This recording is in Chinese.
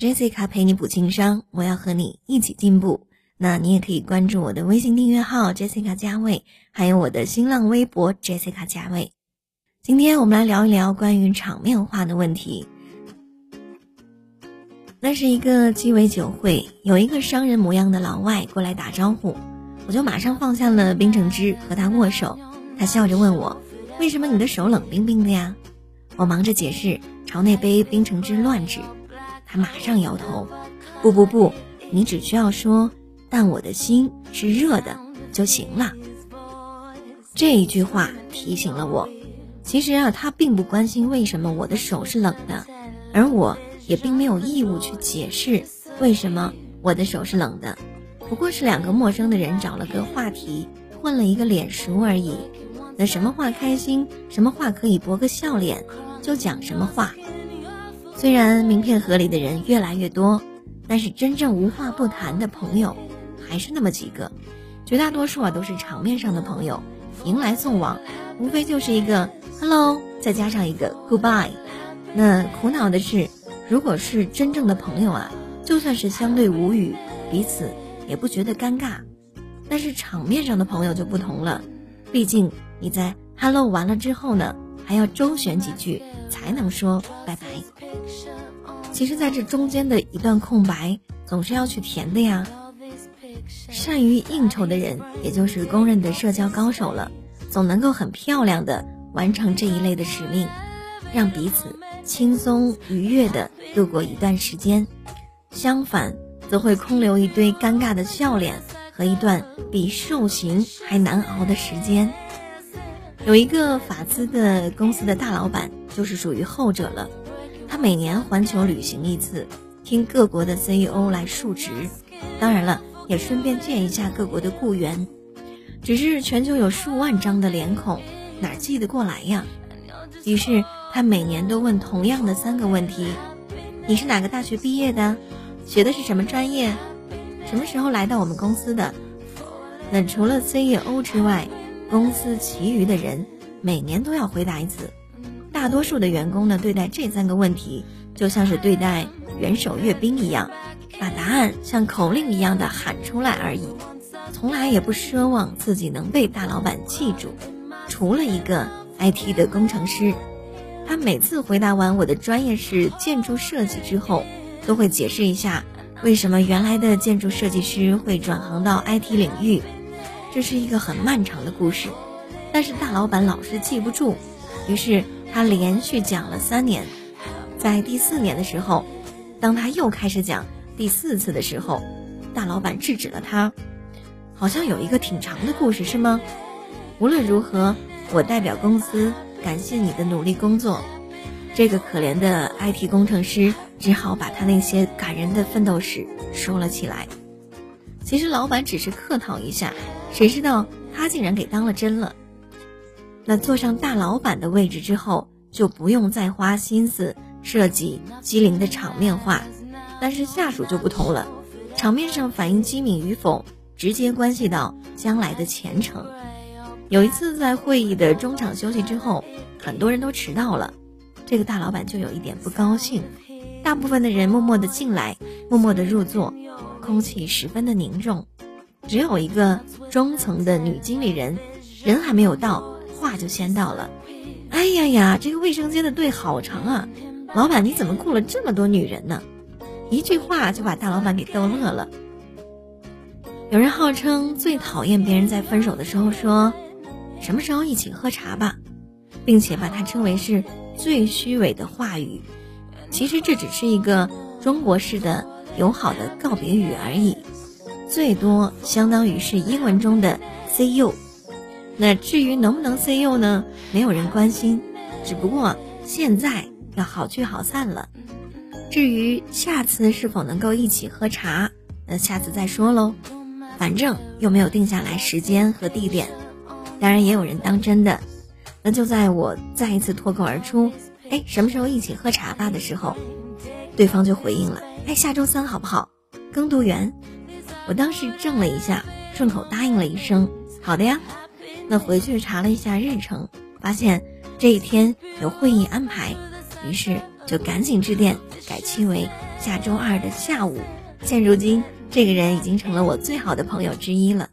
Jessica 陪你补情商，我要和你一起进步。那你也可以关注我的微信订阅号 Jessica 加位，还有我的新浪微博 Jessica 加位。今天我们来聊一聊关于场面话的问题。那是一个鸡尾酒会，有一个商人模样的老外过来打招呼，我就马上放下了冰橙汁和他握手。他笑着问我：“为什么你的手冷冰冰的呀？”我忙着解释，朝那杯冰橙汁乱指。他马上摇头：“不不不，你只需要说‘但我的心是热的’就行了。”这一句话提醒了我，其实啊，他并不关心为什么我的手是冷的，而我。也并没有义务去解释为什么我的手是冷的，不过是两个陌生的人找了个话题，混了一个脸熟而已。那什么话开心，什么话可以博个笑脸，就讲什么话。虽然名片盒里的人越来越多，但是真正无话不谈的朋友还是那么几个，绝大多数啊都是场面上的朋友，迎来送往，无非就是一个 hello，再加上一个 goodbye。那苦恼的是。如果是真正的朋友啊，就算是相对无语，彼此也不觉得尴尬。但是场面上的朋友就不同了，毕竟你在 hello 完了之后呢，还要周旋几句才能说拜拜。其实，在这中间的一段空白，总是要去填的呀。善于应酬的人，也就是公认的社交高手了，总能够很漂亮的完成这一类的使命，让彼此。轻松愉悦的度过一段时间，相反则会空留一堆尴尬的笑脸和一段比受刑还难熬的时间。有一个法资的公司的大老板就是属于后者了，他每年环球旅行一次，听各国的 CEO 来述职，当然了，也顺便见一下各国的雇员。只是全球有数万张的脸孔，哪记得过来呀？于是。他每年都问同样的三个问题：你是哪个大学毕业的？学的是什么专业？什么时候来到我们公司的？那除了 CEO 之外，公司其余的人每年都要回答一次。大多数的员工呢，对待这三个问题就像是对待元首阅兵一样，把答案像口令一样的喊出来而已，从来也不奢望自己能被大老板记住。除了一个 IT 的工程师。他每次回答完我的专业是建筑设计之后，都会解释一下为什么原来的建筑设计师会转行到 IT 领域。这是一个很漫长的故事，但是大老板老是记不住，于是他连续讲了三年。在第四年的时候，当他又开始讲第四次的时候，大老板制止了他。好像有一个挺长的故事是吗？无论如何，我代表公司。感谢你的努力工作，这个可怜的 IT 工程师只好把他那些感人的奋斗史说了起来。其实老板只是客套一下，谁知道他竟然给当了真了。那坐上大老板的位置之后，就不用再花心思设计机灵的场面话，但是下属就不同了，场面上反应机敏与否，直接关系到将来的前程。有一次在会议的中场休息之后，很多人都迟到了，这个大老板就有一点不高兴。大部分的人默默的进来，默默的入座，空气十分的凝重。只有一个中层的女经理人，人还没有到，话就先到了。哎呀呀，这个卫生间的队好长啊！老板你怎么雇了这么多女人呢？一句话就把大老板给逗乐了。有人号称最讨厌别人在分手的时候说。什么时候一起喝茶吧，并且把它称为是最虚伪的话语。其实这只是一个中国式的友好的告别语而已，最多相当于是英文中的 “see you”。那至于能不能 “see you” 呢？没有人关心。只不过现在要好聚好散了。至于下次是否能够一起喝茶，那下次再说喽。反正又没有定下来时间和地点。当然也有人当真的，那就在我再一次脱口而出“哎，什么时候一起喝茶吧”的时候，对方就回应了：“哎，下周三好不好？耕读员。”我当时怔了一下，顺口答应了一声：“好的呀。”那回去查了一下日程，发现这一天有会议安排，于是就赶紧致电改期为下周二的下午。现如今，这个人已经成了我最好的朋友之一了。